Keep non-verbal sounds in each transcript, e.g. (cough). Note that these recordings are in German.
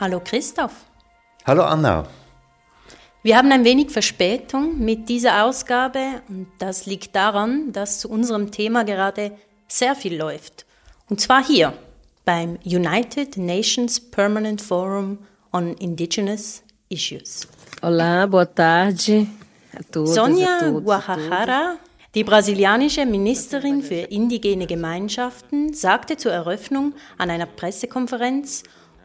Hallo Christoph. Hallo Anna. Wir haben ein wenig Verspätung mit dieser Ausgabe und das liegt daran, dass zu unserem Thema gerade sehr viel läuft. Und zwar hier beim United Nations Permanent Forum on Indigenous Issues. Olá, boa tarde a todos, Guajajara, die brasilianische Ministerin für indigene Gemeinschaften, sagte zur Eröffnung an einer Pressekonferenz,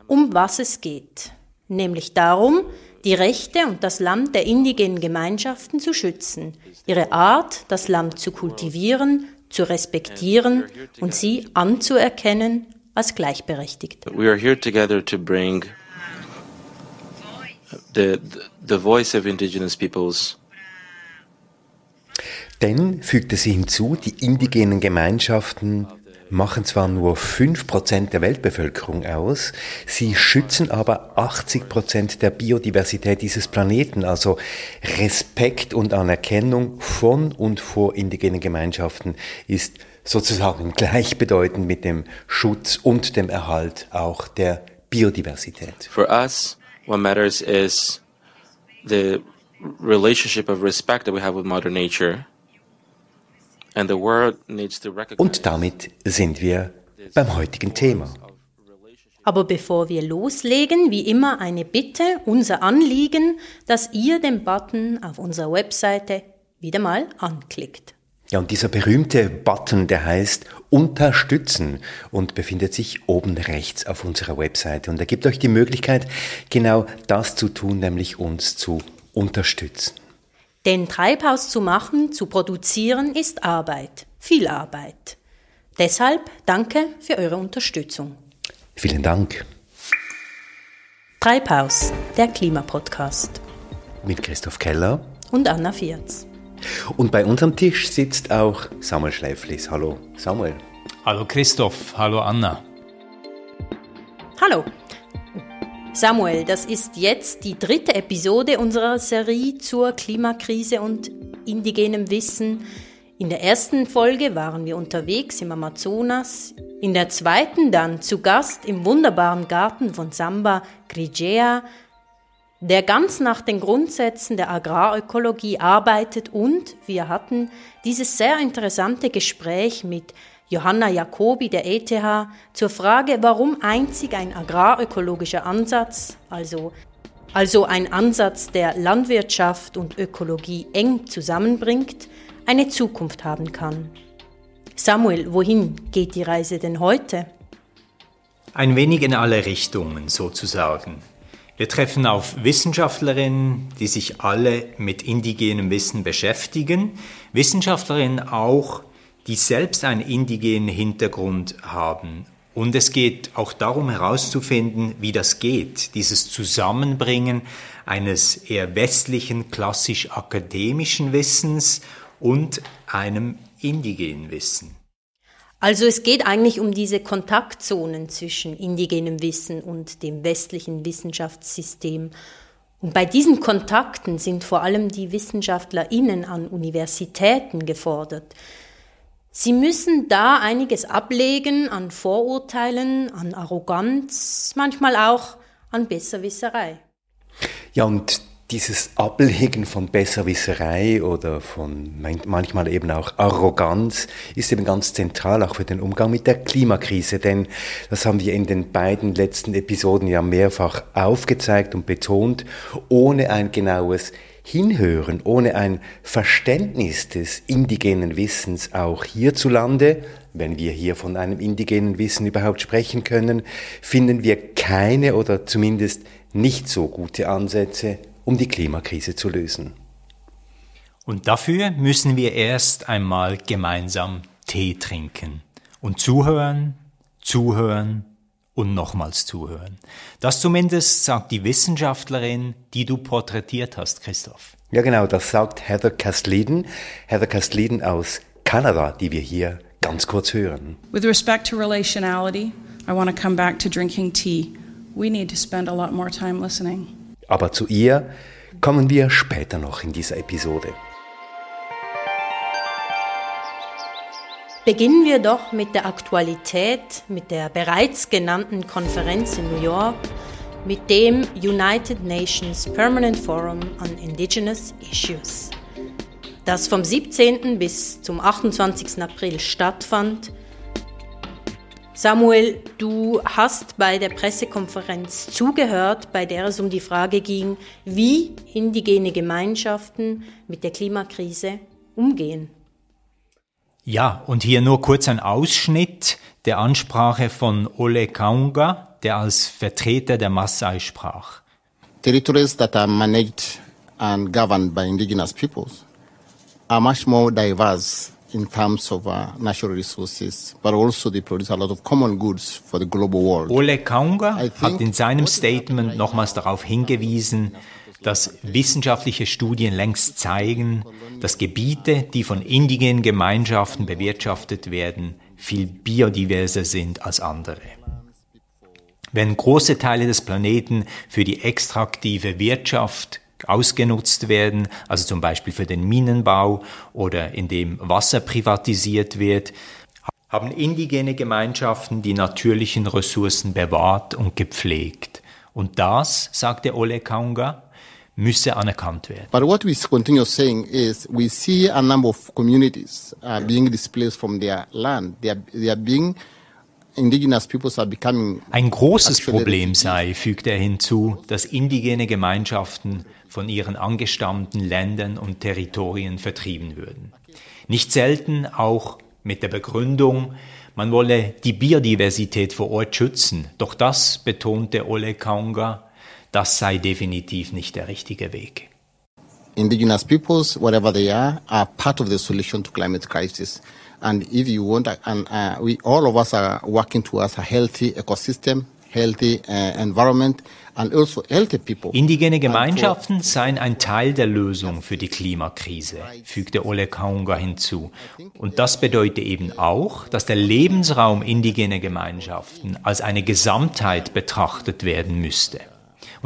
um was es geht. Nämlich darum, die Rechte und das Land der indigenen Gemeinschaften zu schützen, ihre Art, das Land zu kultivieren, zu respektieren und sie anzuerkennen als gleichberechtigt. We are here together to bring the, the voice of indigenous peoples Denn, fügte sie hinzu, die indigenen Gemeinschaften machen zwar nur 5% der Weltbevölkerung aus, sie schützen aber 80% der Biodiversität dieses Planeten. Also Respekt und Anerkennung von und vor indigenen Gemeinschaften ist sozusagen (laughs) gleichbedeutend mit dem Schutz und dem Erhalt auch der Biodiversität. For us, what matters is the relationship of respect that we have with Mother Nature. And the world needs to recognize Und damit sind wir beim heutigen Thema. Aber bevor wir loslegen, wie immer eine Bitte, unser Anliegen, dass ihr den Button auf unserer Webseite wieder mal anklickt. Ja, und dieser berühmte Button, der heißt Unterstützen und befindet sich oben rechts auf unserer Webseite. Und er gibt euch die Möglichkeit, genau das zu tun, nämlich uns zu unterstützen. Denn Treibhaus zu machen, zu produzieren, ist Arbeit, viel Arbeit. Deshalb danke für eure Unterstützung. Vielen Dank. Treibhaus, der Klimapodcast. Mit Christoph Keller. Und Anna Vierz. Und bei uns am Tisch sitzt auch Samuel Schleiflis. Hallo, Samuel. Hallo Christoph, hallo Anna. Hallo. Samuel, das ist jetzt die dritte Episode unserer Serie zur Klimakrise und indigenem Wissen. In der ersten Folge waren wir unterwegs im Amazonas, in der zweiten dann zu Gast im wunderbaren Garten von Samba Grigea, der ganz nach den Grundsätzen der Agrarökologie arbeitet und wir hatten dieses sehr interessante Gespräch mit Johanna Jacobi der ETH zur Frage, warum einzig ein agrarökologischer Ansatz, also, also ein Ansatz, der Landwirtschaft und Ökologie eng zusammenbringt, eine Zukunft haben kann. Samuel, wohin geht die Reise denn heute? Ein wenig in alle Richtungen sozusagen. Wir treffen auf Wissenschaftlerinnen, die sich alle mit indigenem Wissen beschäftigen, Wissenschaftlerinnen auch, die selbst einen indigenen Hintergrund haben. Und es geht auch darum herauszufinden, wie das geht, dieses Zusammenbringen eines eher westlichen, klassisch akademischen Wissens und einem indigenen Wissen. Also es geht eigentlich um diese Kontaktzonen zwischen indigenem Wissen und dem westlichen Wissenschaftssystem. Und bei diesen Kontakten sind vor allem die Wissenschaftlerinnen an Universitäten gefordert. Sie müssen da einiges ablegen an Vorurteilen, an Arroganz, manchmal auch an Besserwisserei. Ja, und dieses Ablegen von Besserwisserei oder von manchmal eben auch Arroganz ist eben ganz zentral auch für den Umgang mit der Klimakrise, denn das haben wir in den beiden letzten Episoden ja mehrfach aufgezeigt und betont, ohne ein genaues Hinhören, ohne ein Verständnis des indigenen Wissens auch hierzulande, wenn wir hier von einem indigenen Wissen überhaupt sprechen können, finden wir keine oder zumindest nicht so gute Ansätze, um die Klimakrise zu lösen. Und dafür müssen wir erst einmal gemeinsam Tee trinken und zuhören, zuhören und nochmals zuhören. Das zumindest sagt die Wissenschaftlerin, die du porträtiert hast, Christoph. Ja, genau, das sagt Heather Castleden. Heather Castleden aus Kanada, die wir hier ganz kurz hören. With respect to relationality, I want to come back to drinking tea. We need to spend a lot more time listening. Aber zu ihr kommen wir später noch in dieser Episode. Beginnen wir doch mit der Aktualität, mit der bereits genannten Konferenz in New York. mit dem United Nations Permanent Forum on Indigenous Issues, das vom 17. bis zum 28. April stattfand. Samuel, du hast bei der Pressekonferenz zugehört, bei der es um die Frage ging, wie indigene Gemeinschaften mit der Klimakrise umgehen. Ja, und hier nur kurz ein Ausschnitt der Ansprache von Ole Kaunga, der als Vertreter der Maasai sprach. Territories that are managed and governed by indigenous peoples are much more diverse in terms of uh, natural resources, but also they produce a lot of common goods for the global world. Ole Kaunga hat in seinem Statement nochmals darauf hingewiesen, dass wissenschaftliche Studien längst zeigen, dass Gebiete, die von indigenen Gemeinschaften bewirtschaftet werden, viel biodiverser sind als andere. Wenn große Teile des Planeten für die extraktive Wirtschaft ausgenutzt werden, also zum Beispiel für den Minenbau oder indem Wasser privatisiert wird, haben indigene Gemeinschaften die natürlichen Ressourcen bewahrt und gepflegt. Und das, sagte Ole Kaunga, müsse anerkannt werden. But what we continue saying is we see a number of communities uh, being displaced from their land. They are, they are being indigenous peoples are becoming Ein großes Problem sei, fügt er hinzu, dass indigene Gemeinschaften von ihren angestammten Ländern und Territorien vertrieben würden. Nicht selten auch mit der Begründung, man wolle die Biodiversität vor Ort schützen. Doch das betonte Ole Kaunga das sei definitiv nicht der richtige Weg. Indigenous peoples, whatever they are, are part of the solution to climate crisis. And if you want, and uh, we all of us are working towards a healthy ecosystem, healthy uh, environment, and also healthy people. Indigene Gemeinschaften seien ein Teil der Lösung für die Klimakrise, fügte Ole Kaunga hinzu. Und das bedeutet eben auch, dass der Lebensraum indigener Gemeinschaften als eine Gesamtheit betrachtet werden müsste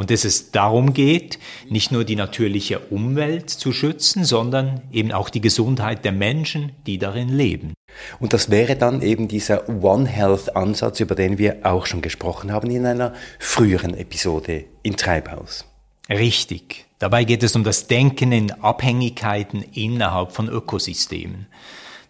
und dass es darum geht, nicht nur die natürliche Umwelt zu schützen, sondern eben auch die Gesundheit der Menschen, die darin leben. Und das wäre dann eben dieser One Health Ansatz, über den wir auch schon gesprochen haben in einer früheren Episode in Treibhaus. Richtig. Dabei geht es um das Denken in Abhängigkeiten innerhalb von Ökosystemen.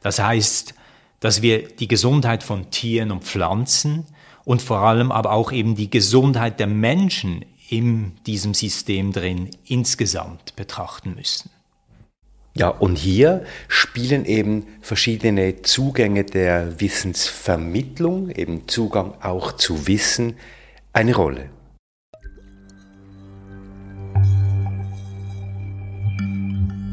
Das heißt, dass wir die Gesundheit von Tieren und Pflanzen und vor allem aber auch eben die Gesundheit der Menschen in diesem System drin insgesamt betrachten müssen. Ja, und hier spielen eben verschiedene Zugänge der Wissensvermittlung, eben Zugang auch zu Wissen, eine Rolle.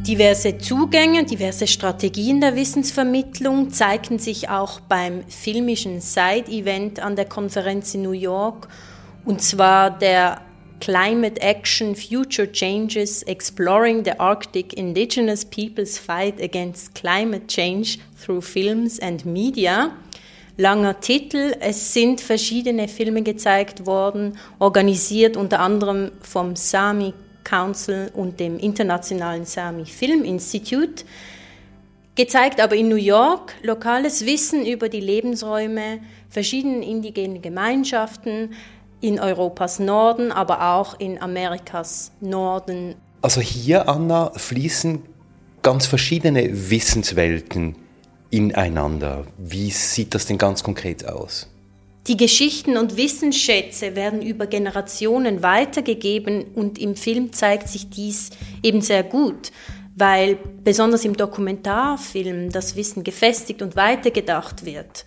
Diverse Zugänge, diverse Strategien der Wissensvermittlung zeigten sich auch beim filmischen Side-Event an der Konferenz in New York, und zwar der Climate Action Future Changes Exploring the Arctic Indigenous Peoples Fight Against Climate Change Through Films and Media. Langer Titel. Es sind verschiedene Filme gezeigt worden, organisiert unter anderem vom Sami Council und dem Internationalen Sami Film Institute. Gezeigt aber in New York lokales Wissen über die Lebensräume verschiedenen indigenen Gemeinschaften, in Europas Norden, aber auch in Amerikas Norden. Also hier, Anna, fließen ganz verschiedene Wissenswelten ineinander. Wie sieht das denn ganz konkret aus? Die Geschichten und Wissensschätze werden über Generationen weitergegeben und im Film zeigt sich dies eben sehr gut, weil besonders im Dokumentarfilm das Wissen gefestigt und weitergedacht wird.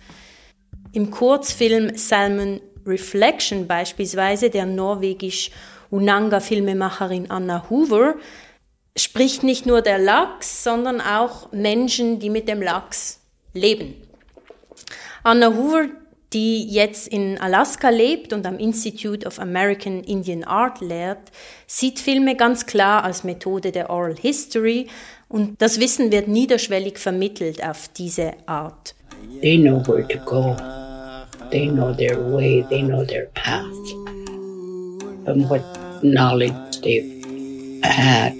Im Kurzfilm Salmon Reflection beispielsweise der norwegisch-Unanga-Filmemacherin Anna Hoover spricht nicht nur der Lachs, sondern auch Menschen, die mit dem Lachs leben. Anna Hoover, die jetzt in Alaska lebt und am Institute of American Indian Art lehrt, sieht Filme ganz klar als Methode der Oral History und das Wissen wird niederschwellig vermittelt auf diese Art. They know where to go. They know their way, they know their path. From what knowledge they've had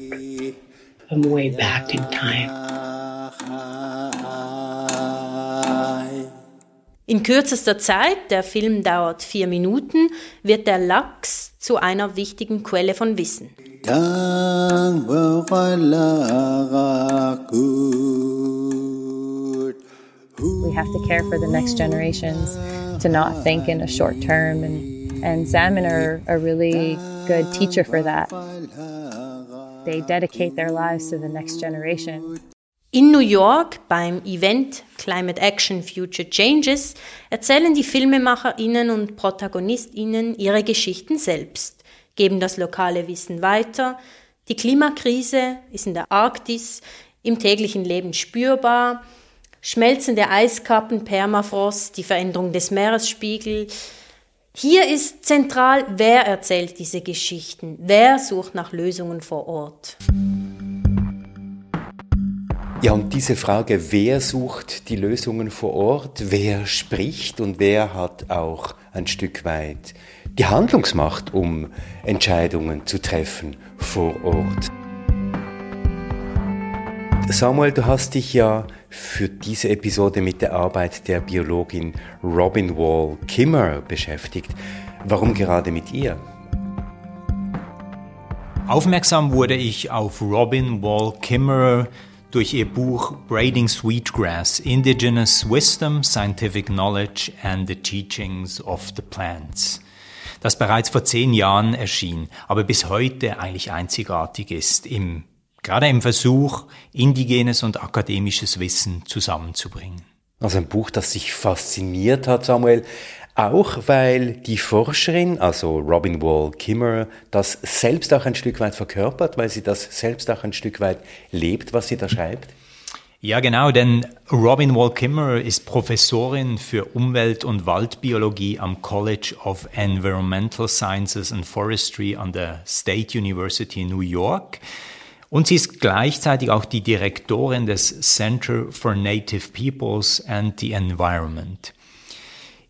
from way back in time. In kürzester Zeit, der Film dauert vier Minuten, wird der Lachs zu einer wichtigen Quelle von Wissen. We have to care for the next generations to not think in a short term and and salmon are a really good teacher for that. They dedicate their lives to the next generation. In New York beim Event Climate Action Future Changes erzählen die Filmemacherinnen und Protagonistinnen ihre Geschichten selbst, geben das lokale Wissen weiter. Die Klimakrise ist in der Arktis im täglichen Leben spürbar. Schmelzende Eiskappen, Permafrost, die Veränderung des Meeresspiegels. Hier ist zentral, wer erzählt diese Geschichten, wer sucht nach Lösungen vor Ort. Ja, und diese Frage, wer sucht die Lösungen vor Ort, wer spricht und wer hat auch ein Stück weit die Handlungsmacht, um Entscheidungen zu treffen vor Ort. Samuel, du hast dich ja für diese Episode mit der Arbeit der Biologin Robin Wall Kimmer beschäftigt. Warum gerade mit ihr? Aufmerksam wurde ich auf Robin Wall Kimmerer durch ihr Buch Braiding Sweetgrass, Indigenous Wisdom, Scientific Knowledge and the Teachings of the Plants, das bereits vor zehn Jahren erschien, aber bis heute eigentlich einzigartig ist, im, gerade im Versuch, indigenes und akademisches Wissen zusammenzubringen. Also ein Buch, das sich fasziniert hat, Samuel, auch weil die Forscherin, also Robin Wall Kimmerer, das selbst auch ein Stück weit verkörpert, weil sie das selbst auch ein Stück weit lebt, was sie da schreibt? Ja, genau, denn Robin Wall Kimmerer ist Professorin für Umwelt- und Waldbiologie am College of Environmental Sciences and Forestry an der State University in New York. Und sie ist gleichzeitig auch die Direktorin des Center for Native Peoples and the Environment.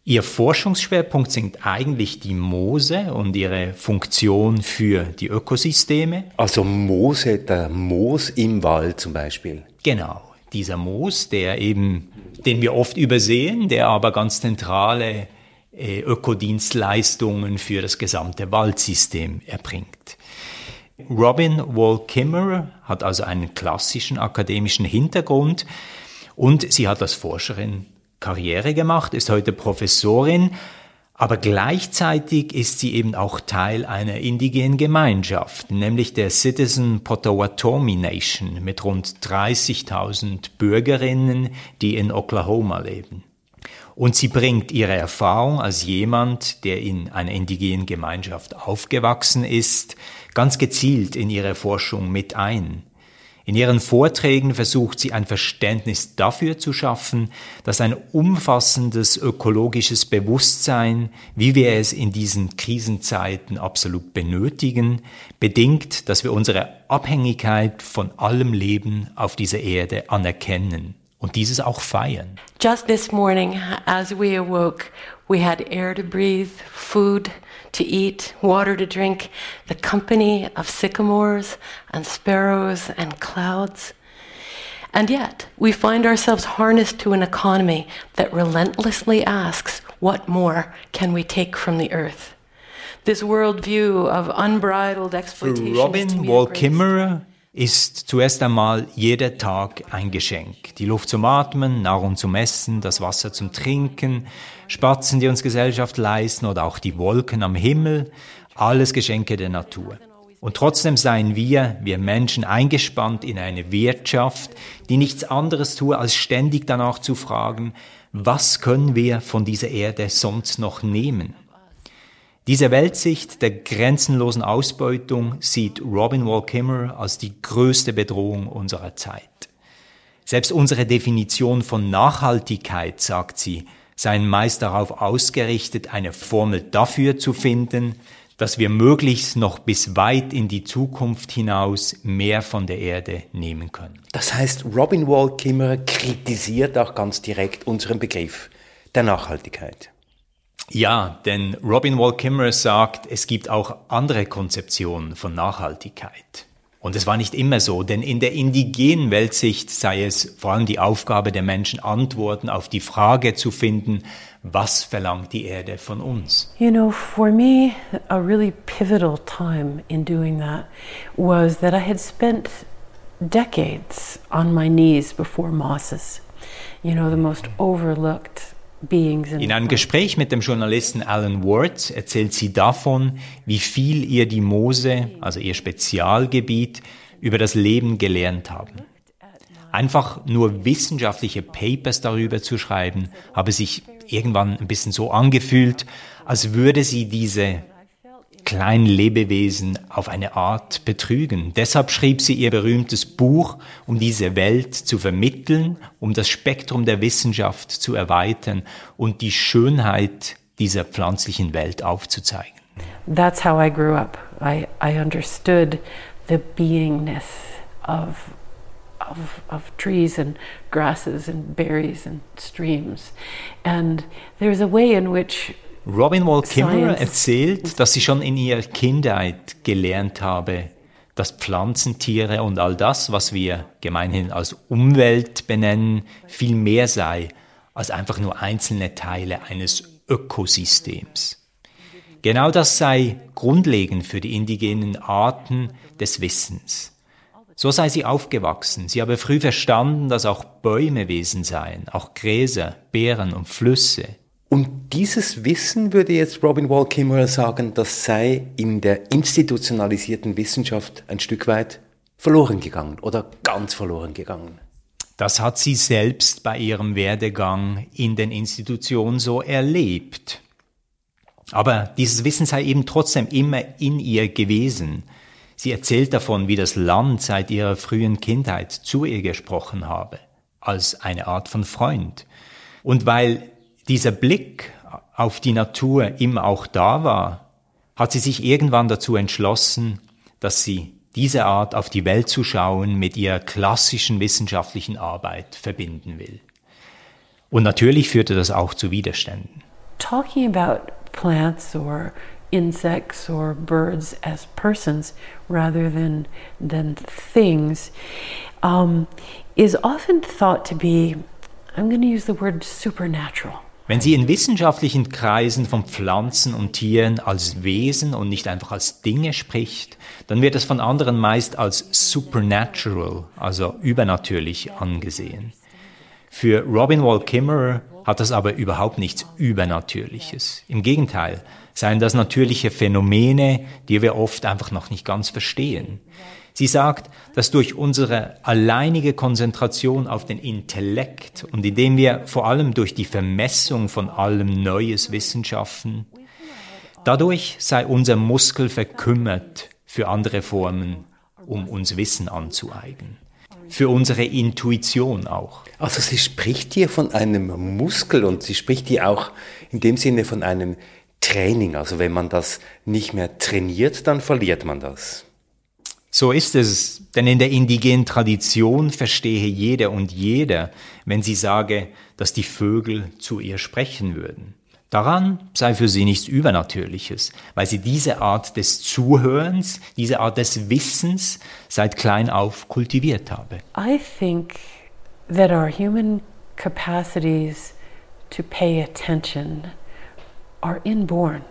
Ihr Forschungsschwerpunkt sind eigentlich die Moose und ihre Funktion für die Ökosysteme. Also Moose, der Moos im Wald zum Beispiel. Genau, dieser Moos, der eben, den wir oft übersehen, der aber ganz zentrale äh, Ökodienstleistungen für das gesamte Waldsystem erbringt. Robin Wall Kimmerer hat also einen klassischen akademischen Hintergrund und sie hat als Forscherin Karriere gemacht, ist heute Professorin, aber gleichzeitig ist sie eben auch Teil einer indigenen Gemeinschaft, nämlich der Citizen Potawatomi Nation mit rund 30.000 Bürgerinnen, die in Oklahoma leben. Und sie bringt ihre Erfahrung als jemand, der in einer indigenen Gemeinschaft aufgewachsen ist, ganz gezielt in ihre Forschung mit ein. In ihren Vorträgen versucht sie ein Verständnis dafür zu schaffen, dass ein umfassendes ökologisches Bewusstsein, wie wir es in diesen Krisenzeiten absolut benötigen, bedingt, dass wir unsere Abhängigkeit von allem Leben auf dieser Erde anerkennen und dieses auch feiern. Just this morning, as we awoke, we had air to breathe, food to eat, water to drink, the company of sycamores and sparrows and clouds. And yet, we find ourselves harnessed to an economy that relentlessly asks, what more can we take from the earth? This worldview of unbridled exploitation. Robin Wall Kimmerer ist zuerst einmal jeder Tag ein Geschenk. Die Luft zum Atmen, Nahrung zum Essen, das Wasser zum Trinken, Spatzen, die uns Gesellschaft leisten oder auch die Wolken am Himmel, alles Geschenke der Natur. Und trotzdem seien wir, wir Menschen, eingespannt in eine Wirtschaft, die nichts anderes tue, als ständig danach zu fragen, was können wir von dieser Erde sonst noch nehmen? Diese Weltsicht der grenzenlosen Ausbeutung sieht Robin Wall Kimmer als die größte Bedrohung unserer Zeit. Selbst unsere Definition von Nachhaltigkeit, sagt sie, seien meist darauf ausgerichtet, eine Formel dafür zu finden, dass wir möglichst noch bis weit in die Zukunft hinaus mehr von der Erde nehmen können. Das heißt, Robin Wall Kimmerer kritisiert auch ganz direkt unseren Begriff der Nachhaltigkeit. Ja, denn Robin Wall Kimmerer sagt, es gibt auch andere Konzeptionen von Nachhaltigkeit. Und es war nicht immer so, denn in der indigenen Weltsicht sei es vor allem die Aufgabe der Menschen, Antworten auf die Frage zu finden, Was verlangt die Erde von uns? You know, for me, a really pivotal time in doing that was that I had spent decades on my knees before mosses. You know, the most overlooked in In einem Gespräch mit dem Journalisten Alan Ward erzählt sie davon, wie viel ihr die Mose, also ihr Spezialgebiet, über das Leben gelernt haben. Einfach nur wissenschaftliche Papers darüber zu schreiben, habe sich irgendwann ein bisschen so angefühlt, als würde sie diese kleinen Lebewesen auf eine Art betrügen. Deshalb schrieb sie ihr berühmtes Buch, um diese Welt zu vermitteln, um das Spektrum der Wissenschaft zu erweitern und die Schönheit dieser pflanzlichen Welt aufzuzeigen. That's how I grew up. I, I understood the beingness of, of, of trees and grasses and berries and streams. And there's a way in which Robin Wall Kimmerer erzählt, dass sie schon in ihrer Kindheit gelernt habe, dass Pflanzen, Tiere und all das, was wir gemeinhin als Umwelt benennen, viel mehr sei als einfach nur einzelne Teile eines Ökosystems. Genau das sei grundlegend für die indigenen Arten des Wissens. So sei sie aufgewachsen. Sie habe früh verstanden, dass auch Bäume Wesen seien, auch Gräser, Beeren und Flüsse. Und dieses Wissen, würde jetzt Robin Wall Kimmerer sagen, das sei in der institutionalisierten Wissenschaft ein Stück weit verloren gegangen oder ganz verloren gegangen. Das hat sie selbst bei ihrem Werdegang in den Institutionen so erlebt. Aber dieses Wissen sei eben trotzdem immer in ihr gewesen. Sie erzählt davon, wie das Land seit ihrer frühen Kindheit zu ihr gesprochen habe, als eine Art von Freund. Und weil dieser Blick auf die Natur immer auch da war, hat sie sich irgendwann dazu entschlossen, dass sie diese Art auf die Welt zu schauen mit ihrer klassischen wissenschaftlichen Arbeit verbinden will. Und natürlich führte das auch zu Widerständen. talking about plants or insects or birds as persons rather than than things um, is often thought to be I'm going to use the word supernatural. Wenn sie in wissenschaftlichen Kreisen von Pflanzen und Tieren als Wesen und nicht einfach als Dinge spricht, dann wird es von anderen meist als supernatural, also übernatürlich angesehen. Für Robin Wall Kimmerer hat das aber überhaupt nichts Übernatürliches. Im Gegenteil, seien das natürliche Phänomene, die wir oft einfach noch nicht ganz verstehen. Sie sagt, dass durch unsere alleinige Konzentration auf den Intellekt und indem wir vor allem durch die Vermessung von allem Neues Wissen schaffen, dadurch sei unser Muskel verkümmert für andere Formen, um uns Wissen anzueignen. Für unsere Intuition auch. Also sie spricht hier von einem Muskel und sie spricht hier auch in dem Sinne von einem Training. Also wenn man das nicht mehr trainiert, dann verliert man das. So ist es, denn in der indigenen Tradition verstehe jeder und jeder, wenn sie sage, dass die Vögel zu ihr sprechen würden. Daran sei für sie nichts Übernatürliches, weil sie diese Art des Zuhörens, diese Art des Wissens seit klein auf kultiviert habe. I think that our human capacities to pay attention are inborn,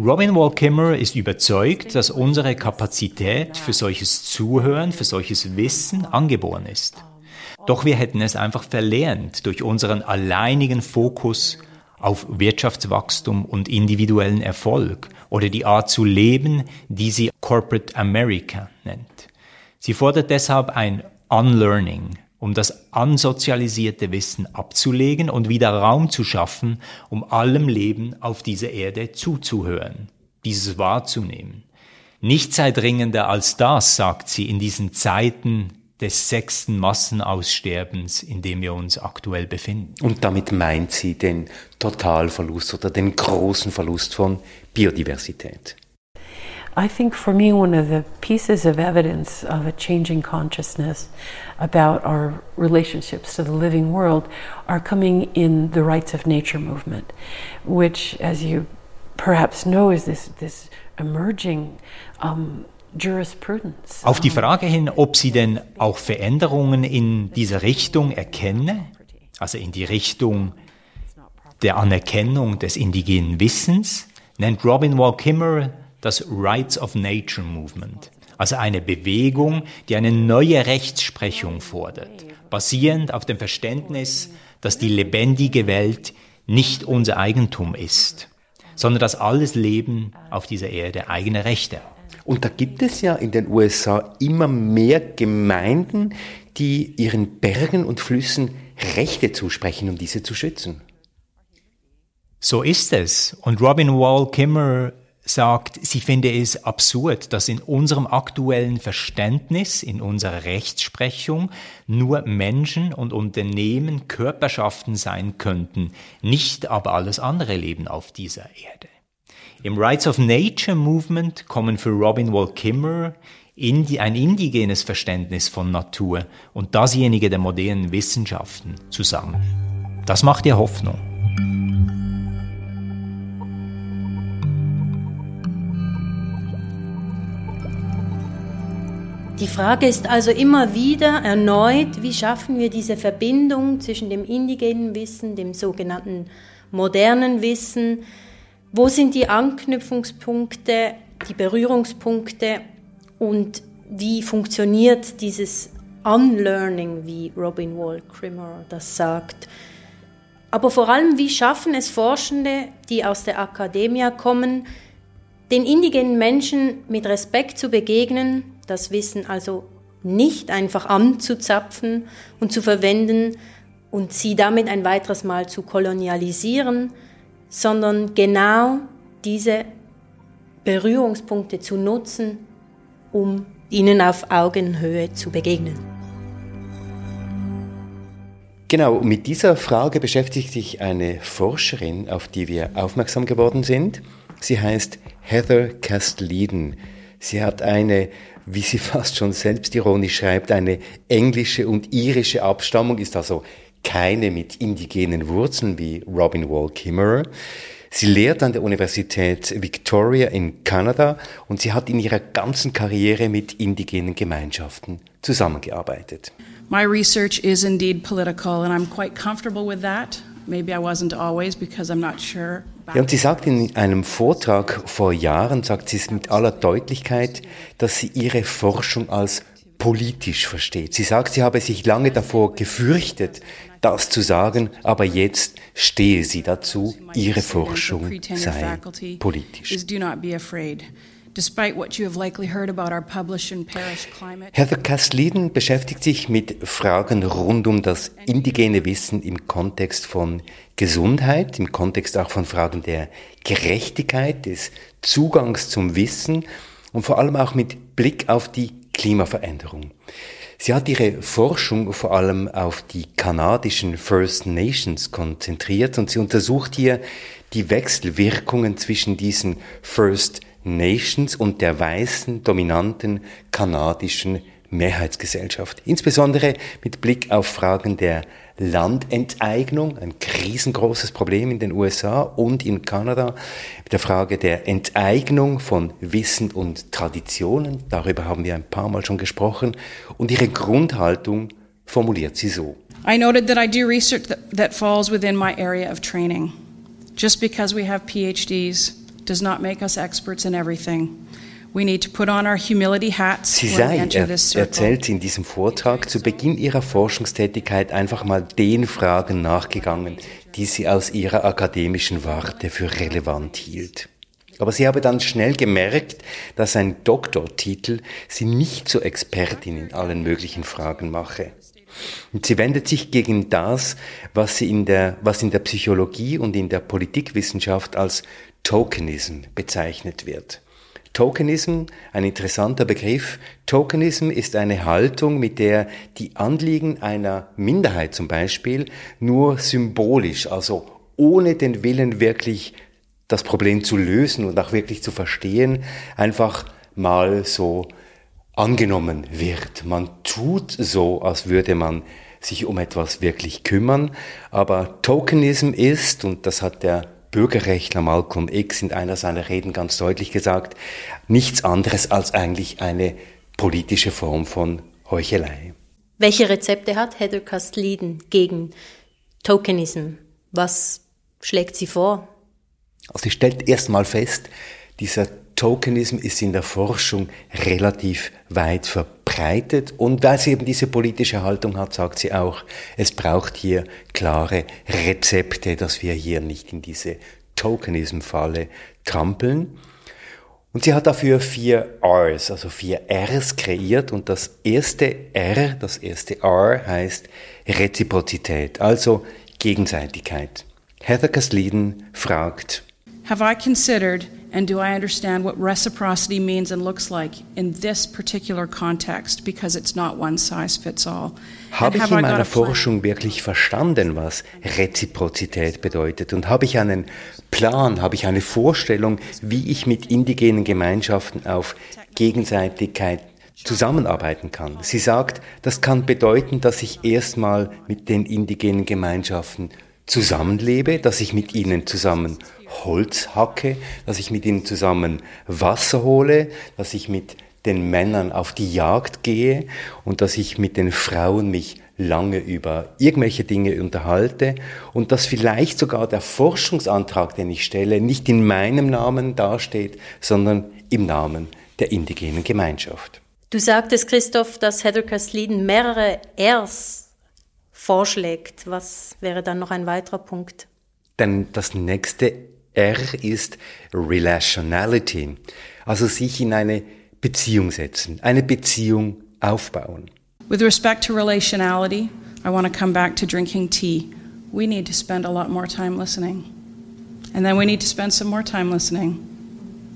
Robin Wall Kimmerer ist überzeugt, dass unsere Kapazität für solches Zuhören, für solches Wissen angeboren ist. Doch wir hätten es einfach verlernt durch unseren alleinigen Fokus auf Wirtschaftswachstum und individuellen Erfolg oder die Art zu leben, die sie Corporate America nennt. Sie fordert deshalb ein Unlearning, um das ansozialisierte Wissen abzulegen und wieder Raum zu schaffen, um allem Leben auf dieser Erde zuzuhören, dieses wahrzunehmen. Nichts sei dringender als das, sagt sie, in diesen Zeiten des sechsten Massenaussterbens, in dem wir uns aktuell befinden. Und damit meint sie den Totalverlust oder den großen Verlust von Biodiversität. I think for me, one of the pieces of evidence of a changing consciousness about our relationships to the living world are coming in the rights of nature movement, which, as you perhaps know, is this, this emerging um, jurisprudence. Auf die Frage hin, ob sie denn auch Veränderungen in dieser Richtung erkenne, also in die Richtung der Anerkennung des indigenen Wissens nennt Robin Wall Kimmerer das Rights of Nature Movement, also eine Bewegung, die eine neue Rechtsprechung fordert, basierend auf dem Verständnis, dass die lebendige Welt nicht unser Eigentum ist, sondern dass alles Leben auf dieser Erde eigene Rechte hat. Und da gibt es ja in den USA immer mehr Gemeinden, die ihren Bergen und Flüssen Rechte zusprechen, um diese zu schützen. So ist es. Und Robin Wall Kimmer sagt, sie finde es absurd, dass in unserem aktuellen Verständnis, in unserer Rechtsprechung nur Menschen und Unternehmen Körperschaften sein könnten, nicht aber alles andere Leben auf dieser Erde. Im Rights of Nature Movement kommen für Robin Wall Kimmerer Indi ein indigenes Verständnis von Natur und dasjenige der modernen Wissenschaften zusammen. Das macht ihr Hoffnung. Die Frage ist also immer wieder erneut, wie schaffen wir diese Verbindung zwischen dem indigenen Wissen, dem sogenannten modernen Wissen, wo sind die Anknüpfungspunkte, die Berührungspunkte und wie funktioniert dieses Unlearning, wie Robin Wall Kimmerer das sagt? Aber vor allem, wie schaffen es Forschende, die aus der Akademie kommen, den indigenen Menschen mit Respekt zu begegnen, das Wissen also nicht einfach anzuzapfen und zu verwenden und sie damit ein weiteres Mal zu kolonialisieren, sondern genau diese Berührungspunkte zu nutzen, um ihnen auf Augenhöhe zu begegnen. Genau, mit dieser Frage beschäftigt sich eine Forscherin, auf die wir aufmerksam geworden sind. Sie heißt Heather Castleden. Sie hat eine, wie sie fast schon selbstironisch schreibt, eine englische und irische Abstammung, ist also keine mit indigenen Wurzeln wie Robin Wall Kimmerer. Sie lehrt an der Universität Victoria in Kanada und sie hat in ihrer ganzen Karriere mit indigenen Gemeinschaften zusammengearbeitet. My research is indeed political and I'm quite comfortable with that. Maybe I wasn't always because I'm not sure. Ja, und sie sagt in einem Vortrag vor Jahren, sagt sie es mit aller Deutlichkeit, dass sie ihre Forschung als politisch versteht. Sie sagt, sie habe sich lange davor gefürchtet, das zu sagen, aber jetzt stehe sie dazu, ihre Forschung sei politisch. Heather Castleden beschäftigt sich mit Fragen rund um das indigene Wissen im Kontext von Gesundheit, im Kontext auch von Fragen der Gerechtigkeit, des Zugangs zum Wissen und vor allem auch mit Blick auf die Klimaveränderung. Sie hat ihre Forschung vor allem auf die kanadischen First Nations konzentriert und sie untersucht hier die Wechselwirkungen zwischen diesen First Nations und der weißen, dominanten kanadischen Mehrheitsgesellschaft. Insbesondere mit Blick auf Fragen der Landenteignung, ein riesengroßes Problem in den USA und in Kanada, mit der Frage der Enteignung von Wissen und Traditionen, darüber haben wir ein paar Mal schon gesprochen, und ihre Grundhaltung formuliert sie so. I noted that I do research that, that falls within my area of training. Just because we have PhDs does not make us experts in everything. Sie sei, er, erzählt sie in diesem Vortrag, zu Beginn ihrer Forschungstätigkeit einfach mal den Fragen nachgegangen, die sie aus ihrer akademischen Warte für relevant hielt. Aber sie habe dann schnell gemerkt, dass ein Doktortitel sie nicht zur Expertin in allen möglichen Fragen mache. Und sie wendet sich gegen das, was, sie in der, was in der Psychologie und in der Politikwissenschaft als Tokenism bezeichnet wird. Tokenism, ein interessanter Begriff. Tokenism ist eine Haltung, mit der die Anliegen einer Minderheit zum Beispiel nur symbolisch, also ohne den Willen wirklich das Problem zu lösen und auch wirklich zu verstehen, einfach mal so angenommen wird. Man tut so, als würde man sich um etwas wirklich kümmern, aber Tokenism ist, und das hat der Bürgerrechtler Malcolm X in einer seiner Reden ganz deutlich gesagt, nichts anderes als eigentlich eine politische Form von Heuchelei. Welche Rezepte hat Heather Castleden gegen Tokenism? Was schlägt sie vor? Also sie stellt erstmal fest, dieser Tokenism ist in der Forschung relativ weit verbreitet und weil sie eben diese politische Haltung hat, sagt sie auch, es braucht hier klare Rezepte, dass wir hier nicht in diese Tokenism-Falle trampeln. Und sie hat dafür vier Rs, also vier Rs kreiert und das erste R, das erste R heißt Reziprozität, also Gegenseitigkeit. Heather Casleden fragt, Have I considered and do I understand what reciprocity means and looks like in this particular context because it's not one size fits all? Habe ich in meiner Forschung wirklich verstanden, was Reziprozität bedeutet? Und habe ich einen Plan, habe ich eine Vorstellung, wie ich mit indigenen Gemeinschaften auf Gegenseitigkeit zusammenarbeiten kann? Sie sagt, das kann bedeuten, dass ich erstmal mit den indigenen Gemeinschaften zusammenlebe, dass ich mit ihnen zusammen Holz hacke, dass ich mit ihnen zusammen Wasser hole, dass ich mit den Männern auf die Jagd gehe und dass ich mit den Frauen mich lange über irgendwelche Dinge unterhalte und dass vielleicht sogar der Forschungsantrag, den ich stelle, nicht in meinem Namen dasteht, sondern im Namen der indigenen Gemeinschaft. Du sagtest, Christoph, dass Heather Casleden mehrere Rs vorschlägt. Was wäre dann noch ein weiterer Punkt? Denn das nächste R ist Relationality, also sich in eine Beziehung setzen, eine Beziehung aufbauen. With respect to relationality, I want to come back to drinking tea. We need to spend a lot more time listening. And then we need to spend some more time listening.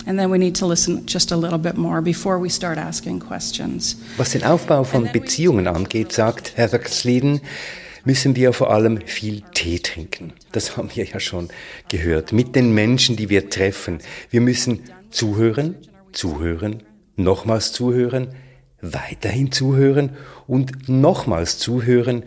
And then we need to listen just a little bit more before we start asking questions. Was den Aufbau von Beziehungen angeht, sagt Heather Sleden, müssen wir vor allem viel Tee trinken. Das haben wir ja schon gehört. Mit den Menschen, die wir treffen. Wir müssen zuhören, zuhören, nochmals zuhören, weiterhin zuhören und nochmals zuhören,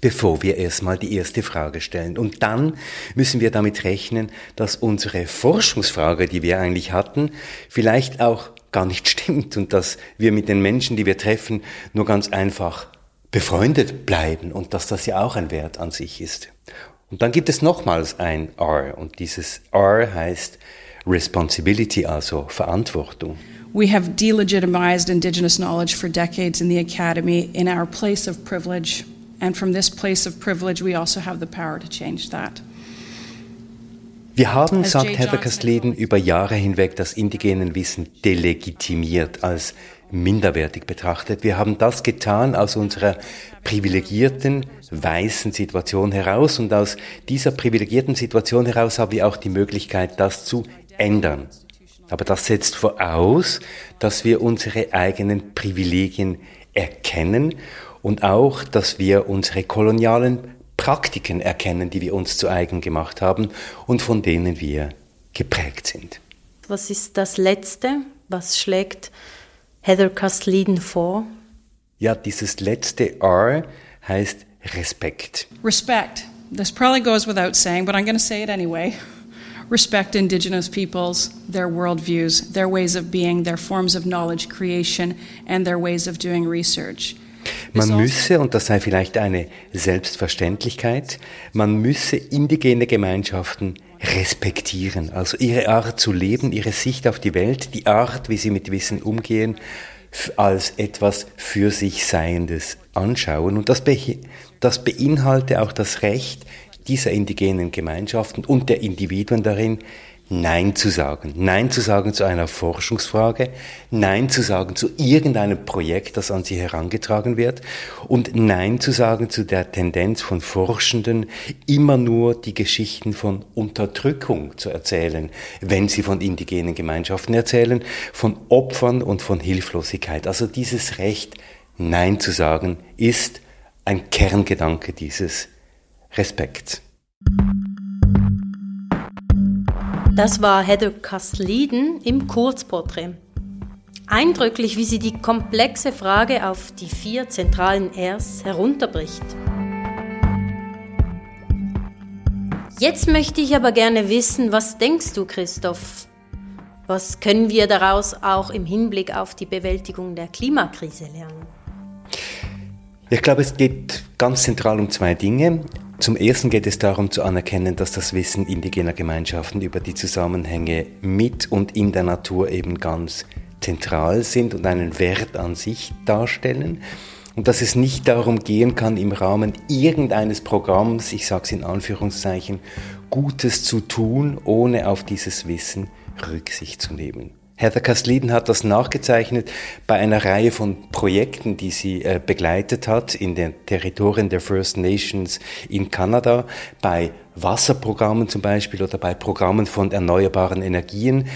bevor wir erstmal die erste Frage stellen. Und dann müssen wir damit rechnen, dass unsere Forschungsfrage, die wir eigentlich hatten, vielleicht auch gar nicht (laughs) stimmt und dass wir mit den Menschen, die wir treffen, nur ganz einfach befreundet bleiben und dass das ja auch ein Wert an sich ist. Und dann gibt es nochmals ein R und dieses R heißt Responsibility, also Verantwortung. We have delegitimized Indigenous knowledge for decades in the Academy in our place of privilege. And from this place of privilege, we also have the power to change that. Wir haben, sagt Heather Casleden, über Jahre hinweg das indigenen Wissen delegitimiert, als minderwertig betrachtet. Wir haben das getan aus unserer privilegierten weißen Situation heraus und aus dieser privilegierten Situation heraus haben wir auch die Möglichkeit, das zu ändern. Aber das setzt voraus, dass wir unsere eigenen Privilegien erkennen und auch, dass wir unsere kolonialen Praktiken erkennen, die wir uns zu eigen gemacht haben und von denen wir geprägt sind. Was ist das Letzte? Was schlägt Heather Casleden vor? Ja, dieses letzte R heißt Respekt. Respect. This probably goes without saying, but I'm going to say it anyway. Respect Indigenous peoples, their worldviews, their ways of being, their forms of knowledge creation, and their ways of doing research. Man müsse, und das sei vielleicht eine Selbstverständlichkeit, man müsse indigene Gemeinschaften respektieren, also ihre Art zu leben, ihre Sicht auf die Welt, die Art, wie sie mit Wissen umgehen, als etwas für sich Seiendes anschauen. Und das, be das beinhalte auch das Recht dieser indigenen Gemeinschaften und der Individuen darin, Nein zu sagen. Nein zu sagen zu einer Forschungsfrage, Nein zu sagen zu irgendeinem Projekt, das an sie herangetragen wird und Nein zu sagen zu der Tendenz von Forschenden, immer nur die Geschichten von Unterdrückung zu erzählen, wenn sie von indigenen Gemeinschaften erzählen, von Opfern und von Hilflosigkeit. Also dieses Recht, Nein zu sagen, ist ein Kerngedanke dieses Respekts. Das war Heather Casleden im Kurzporträt. Eindrücklich, wie sie die komplexe Frage auf die vier zentralen Rs herunterbricht. Jetzt möchte ich aber gerne wissen, was denkst du, Christoph? Was können wir daraus auch im Hinblick auf die Bewältigung der Klimakrise lernen? Ich glaube, es geht ganz zentral um zwei Dinge. Zum Ersten geht es darum zu anerkennen, dass das Wissen indigener Gemeinschaften über die Zusammenhänge mit und in der Natur eben ganz zentral sind und einen Wert an sich darstellen und dass es nicht darum gehen kann, im Rahmen irgendeines Programms, ich sage es in Anführungszeichen, Gutes zu tun, ohne auf dieses Wissen Rücksicht zu nehmen. Heather Kasliden hat das nachgezeichnet bei einer Reihe von Projekten, die sie äh, begleitet hat in den Territorien der First Nations in Kanada, bei Wasserprogrammen zum Beispiel oder bei Programmen von erneuerbaren Energien.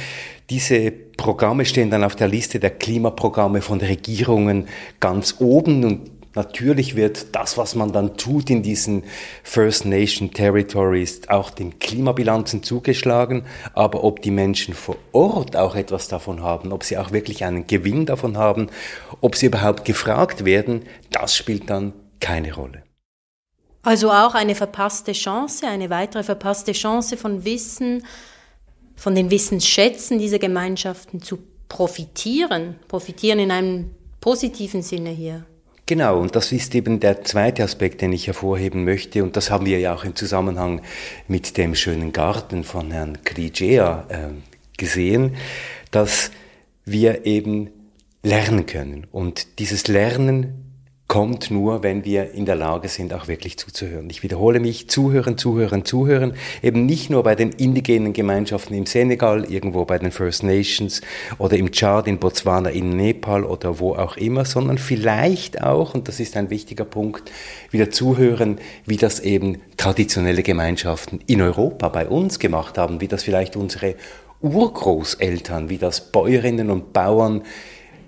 Diese Programme stehen dann auf der Liste der Klimaprogramme von Regierungen ganz oben und Natürlich wird das, was man dann tut in diesen First Nation Territories, auch den Klimabilanzen zugeschlagen. Aber ob die Menschen vor Ort auch etwas davon haben, ob sie auch wirklich einen Gewinn davon haben, ob sie überhaupt gefragt werden, das spielt dann keine Rolle. Also auch eine verpasste Chance, eine weitere verpasste Chance von Wissen, von den Wissensschätzen dieser Gemeinschaften zu profitieren. Profitieren in einem positiven Sinne hier. Genau, und das ist eben der zweite Aspekt, den ich hervorheben möchte. Und das haben wir ja auch im Zusammenhang mit dem schönen Garten von Herrn Krigea äh, gesehen, dass wir eben lernen können. Und dieses Lernen kommt nur, wenn wir in der Lage sind, auch wirklich zuzuhören. Ich wiederhole mich, zuhören, zuhören, zuhören, eben nicht nur bei den indigenen Gemeinschaften im Senegal, irgendwo bei den First Nations oder im Tschad, in Botswana, in Nepal oder wo auch immer, sondern vielleicht auch, und das ist ein wichtiger Punkt, wieder zuhören, wie das eben traditionelle Gemeinschaften in Europa bei uns gemacht haben, wie das vielleicht unsere Urgroßeltern, wie das Bäuerinnen und Bauern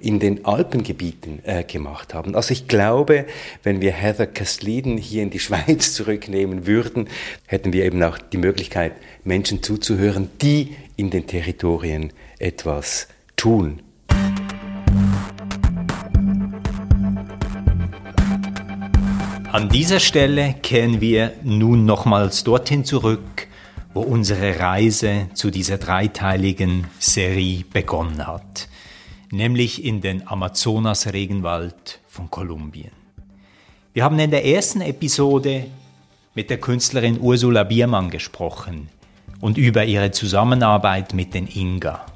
in den Alpengebieten äh, gemacht haben. Also ich glaube, wenn wir Heather Casleden hier in die (laughs) Schweiz zurücknehmen würden, hätten wir eben auch die Möglichkeit, Menschen zuzuhören, die in den Territorien etwas tun. An dieser Stelle kehren wir nun nochmals dorthin zurück, wo unsere Reise zu dieser dreiteiligen Serie begonnen hat nämlich in den Amazonas-Regenwald von Kolumbien. Wir haben in der ersten Episode mit der Künstlerin Ursula Biermann gesprochen und über ihre Zusammenarbeit mit den Inga.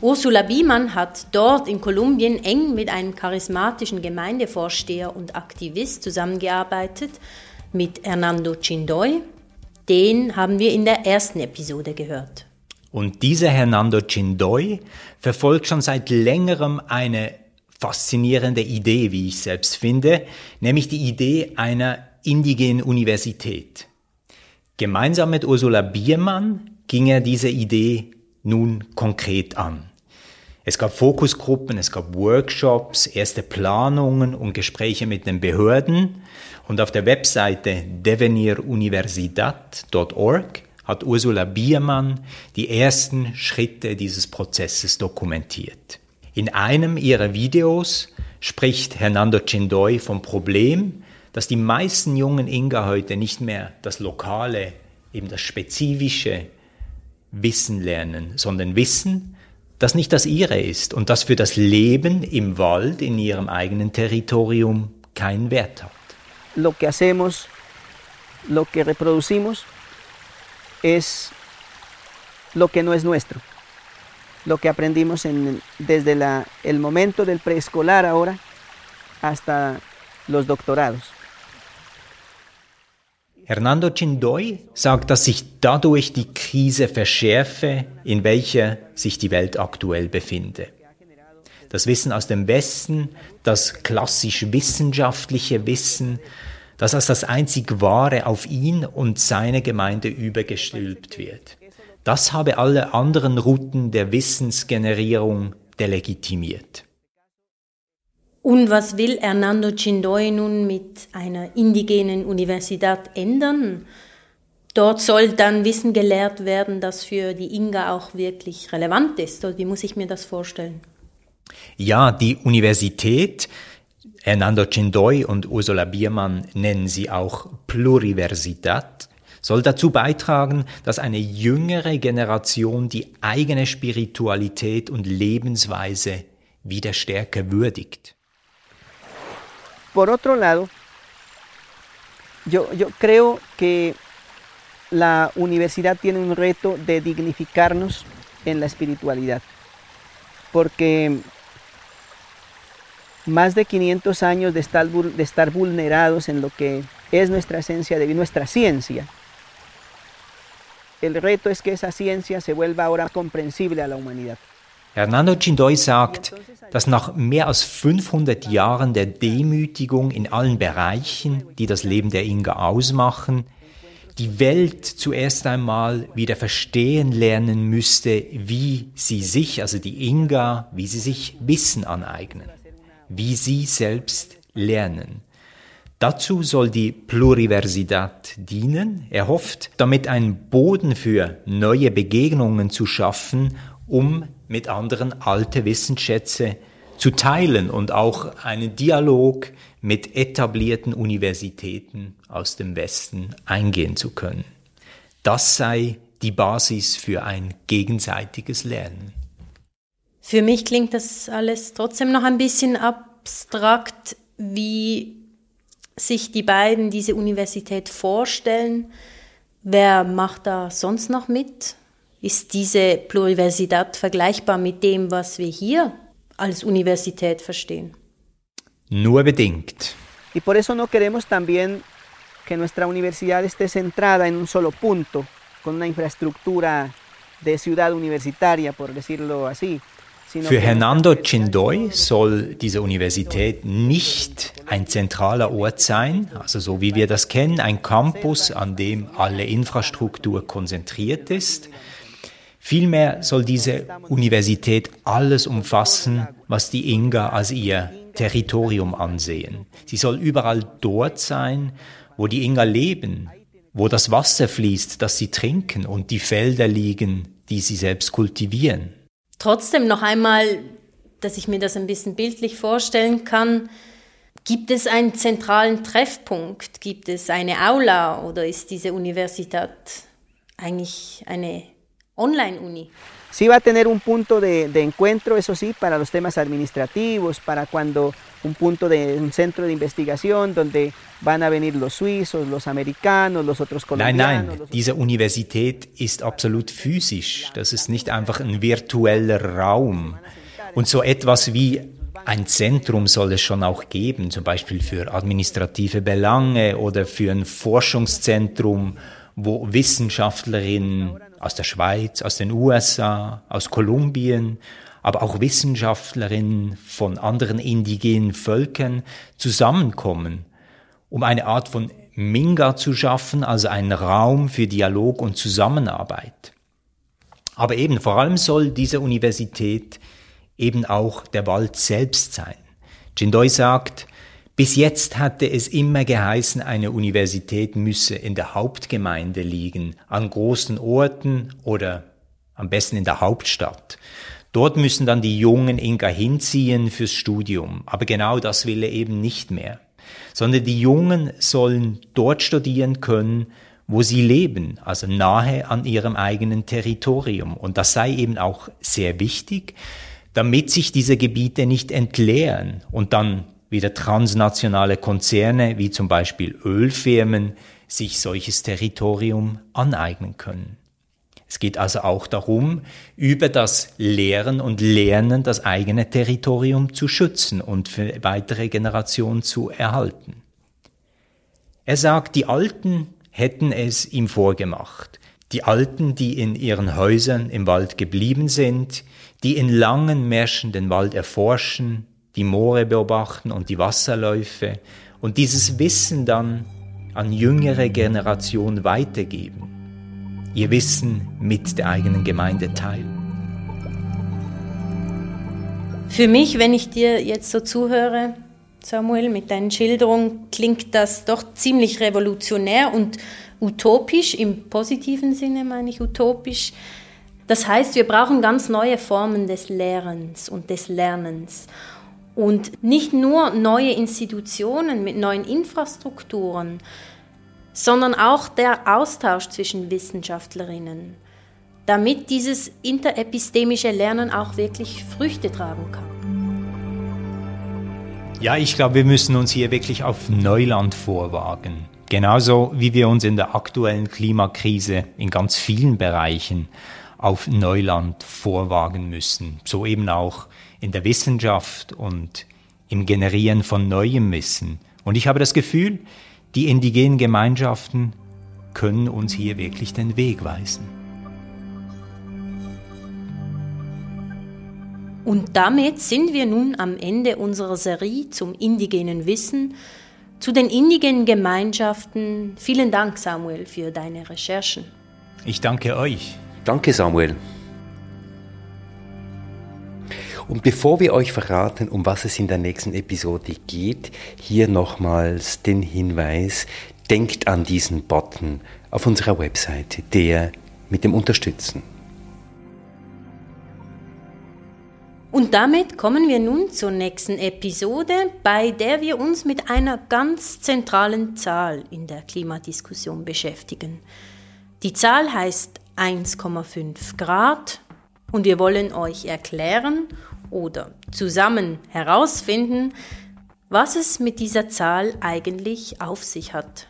Ursula Biemann hat dort in Kolumbien eng mit einem charismatischen Gemeindevorsteher und Aktivist zusammengearbeitet, mit Hernando Chindoy. Den haben wir in der ersten Episode gehört. Und dieser Hernando Chindoy verfolgt schon seit längerem eine faszinierende Idee, wie ich selbst finde, nämlich die Idee einer indigenen Universität. Gemeinsam mit Ursula Biermann ging er diese Idee nun konkret an. Es gab Fokusgruppen, es gab Workshops, erste Planungen und Gespräche mit den Behörden und auf der Webseite deveniruniversidad.org hat Ursula Biermann die ersten Schritte dieses Prozesses dokumentiert. In einem ihrer Videos spricht Hernando Chindoy vom Problem, dass die meisten jungen Inga heute nicht mehr das lokale, eben das spezifische Wissen lernen, sondern wissen, das nicht das ihre ist und das für das Leben im Wald in ihrem eigenen Territorium keinen Wert hat. Lo que hacemos, lo que reproducimos es lo que no es nuestro, lo que aprendimos en, desde la, el momento del preescolar ahora hasta los doctorados. Hernando Chindoy sagt, dass sich dadurch die Krise verschärfe, in welcher sich die Welt aktuell befinde. Das Wissen aus dem Westen, das klassisch wissenschaftliche Wissen, das als das einzig Wahre auf ihn und seine Gemeinde übergestülpt wird. Das habe alle anderen Routen der Wissensgenerierung delegitimiert. Und was will Hernando Chindoy nun mit einer indigenen Universität ändern? Dort soll dann Wissen gelehrt werden, das für die Inga auch wirklich relevant ist. Oder wie muss ich mir das vorstellen? Ja, die Universität Hernando Chindoy und Ursula Biermann nennen sie auch Pluriversität, soll dazu beitragen, dass eine jüngere Generation die eigene Spiritualität und Lebensweise wieder stärker würdigt. Por otro lado, yo, yo creo que la universidad tiene un reto de dignificarnos en la espiritualidad, porque más de 500 años de estar, de estar vulnerados en lo que es nuestra esencia de nuestra ciencia. El reto es que esa ciencia se vuelva ahora comprensible a la humanidad. Hernando Chindoy sagt, dass nach mehr als 500 Jahren der Demütigung in allen Bereichen, die das Leben der Inga ausmachen, die Welt zuerst einmal wieder verstehen lernen müsste, wie sie sich, also die Inga, wie sie sich Wissen aneignen, wie sie selbst lernen. Dazu soll die Pluriversidad dienen. Er hofft, damit einen Boden für neue Begegnungen zu schaffen, um mit anderen alte Wissensschätze zu teilen und auch einen Dialog mit etablierten Universitäten aus dem Westen eingehen zu können. Das sei die Basis für ein gegenseitiges Lernen. Für mich klingt das alles trotzdem noch ein bisschen abstrakt, wie sich die beiden diese Universität vorstellen. Wer macht da sonst noch mit? Ist diese Pluriversidad vergleichbar mit dem, was wir hier als Universität verstehen? Nur bedingt. Y por eso no queremos también que nuestra universidad esté centrada en un solo punto, con una infraestructura de ciudad universitaria, por decirlo así. Für Hernando Chindoy soll diese Universität nicht ein zentraler Ort sein, also so wie wir das kennen, ein Campus, an dem alle Infrastruktur konzentriert ist, Vielmehr soll diese Universität alles umfassen, was die Inga als ihr Territorium ansehen. Sie soll überall dort sein, wo die Inga leben, wo das Wasser fließt, das sie trinken und die Felder liegen, die sie selbst kultivieren. Trotzdem noch einmal, dass ich mir das ein bisschen bildlich vorstellen kann, gibt es einen zentralen Treffpunkt? Gibt es eine Aula oder ist diese Universität eigentlich eine Online-Uni. Sí va a tener un punto de, de, encuentro, eso sí, para los temas administrativos, para cuando un punto de un centro de investigación donde van a venir los suizos, los americanos, los otros colombianos. Nein, nein, diese Universität ist absolut physisch. Das ist nicht einfach ein virtueller Raum. Und so etwas wie ein Zentrum soll es schon auch geben, zum Beispiel für administrative Belange oder für ein Forschungszentrum, wo Wissenschaftlerinnen aus der Schweiz, aus den USA, aus Kolumbien, aber auch Wissenschaftlerinnen von anderen indigenen Völkern zusammenkommen, um eine Art von Minga zu schaffen, also einen Raum für Dialog und Zusammenarbeit. Aber eben vor allem soll diese Universität eben auch der Wald selbst sein. Jindoi sagt, bis jetzt hatte es immer geheißen, eine Universität müsse in der Hauptgemeinde liegen, an großen Orten oder am besten in der Hauptstadt. Dort müssen dann die jungen Inka hinziehen fürs Studium. Aber genau das will er eben nicht mehr. Sondern die Jungen sollen dort studieren können, wo sie leben, also nahe an ihrem eigenen Territorium. Und das sei eben auch sehr wichtig, damit sich diese Gebiete nicht entleeren und dann wieder transnationale Konzerne wie zum Beispiel Ölfirmen sich solches Territorium aneignen können. Es geht also auch darum, über das Lehren und Lernen das eigene Territorium zu schützen und für weitere Generationen zu erhalten. Er sagt, die Alten hätten es ihm vorgemacht. Die Alten, die in ihren Häusern im Wald geblieben sind, die in langen Märschen den Wald erforschen, die Moore beobachten und die Wasserläufe und dieses Wissen dann an jüngere Generationen weitergeben, ihr Wissen mit der eigenen Gemeinde teilen. Für mich, wenn ich dir jetzt so zuhöre, Samuel, mit deinen Schilderungen, klingt das doch ziemlich revolutionär und utopisch, im positiven Sinne meine ich utopisch. Das heißt, wir brauchen ganz neue Formen des Lehrens und des Lernens. Und nicht nur neue Institutionen mit neuen Infrastrukturen, sondern auch der Austausch zwischen Wissenschaftlerinnen, damit dieses interepistemische Lernen auch wirklich Früchte tragen kann. Ja, ich glaube, wir müssen uns hier wirklich auf Neuland vorwagen. Genauso wie wir uns in der aktuellen Klimakrise in ganz vielen Bereichen auf Neuland vorwagen müssen. So eben auch in der Wissenschaft und im Generieren von neuem Wissen. Und ich habe das Gefühl, die indigenen Gemeinschaften können uns hier wirklich den Weg weisen. Und damit sind wir nun am Ende unserer Serie zum indigenen Wissen, zu den indigenen Gemeinschaften. Vielen Dank, Samuel, für deine Recherchen. Ich danke euch. Danke, Samuel. Und bevor wir euch verraten, um was es in der nächsten Episode geht, hier nochmals den Hinweis, denkt an diesen Button auf unserer Webseite, der mit dem Unterstützen. Und damit kommen wir nun zur nächsten Episode, bei der wir uns mit einer ganz zentralen Zahl in der Klimadiskussion beschäftigen. Die Zahl heißt 1,5 Grad und wir wollen euch erklären oder zusammen herausfinden, was es mit dieser Zahl eigentlich auf sich hat.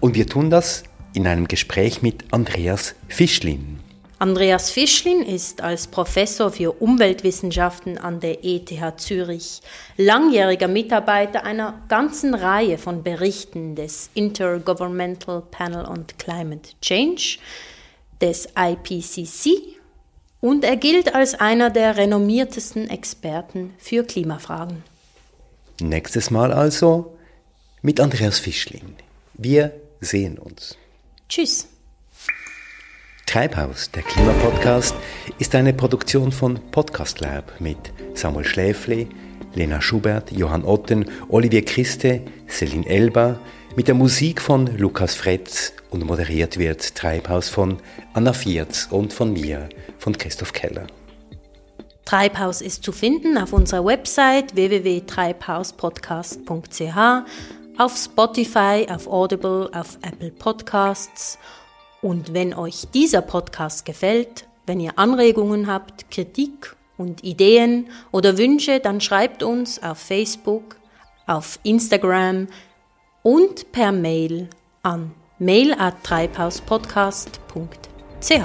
Und wir tun das in einem Gespräch mit Andreas Fischlin. Andreas Fischlin ist als Professor für Umweltwissenschaften an der ETH Zürich langjähriger Mitarbeiter einer ganzen Reihe von Berichten des Intergovernmental Panel on Climate Change, des IPCC und er gilt als einer der renommiertesten Experten für Klimafragen. Nächstes Mal also mit Andreas Fischlin. Wir sehen uns. Tschüss. Treibhaus, der Klimapodcast, ist eine Produktion von Podcast Lab mit Samuel Schläfli, Lena Schubert, Johann Otten, Olivier Christe, Celine Elba, mit der Musik von Lukas Fretz und moderiert wird Treibhaus von Anna Vierz und von mir, von Christoph Keller. Treibhaus ist zu finden auf unserer Website www.treibhauspodcast.ch, auf Spotify, auf Audible, auf Apple Podcasts und wenn euch dieser Podcast gefällt, wenn ihr Anregungen habt, Kritik und Ideen oder Wünsche, dann schreibt uns auf Facebook, auf Instagram und per Mail an mail at treibhauspodcast.ch.